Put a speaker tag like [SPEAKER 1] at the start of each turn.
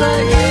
[SPEAKER 1] like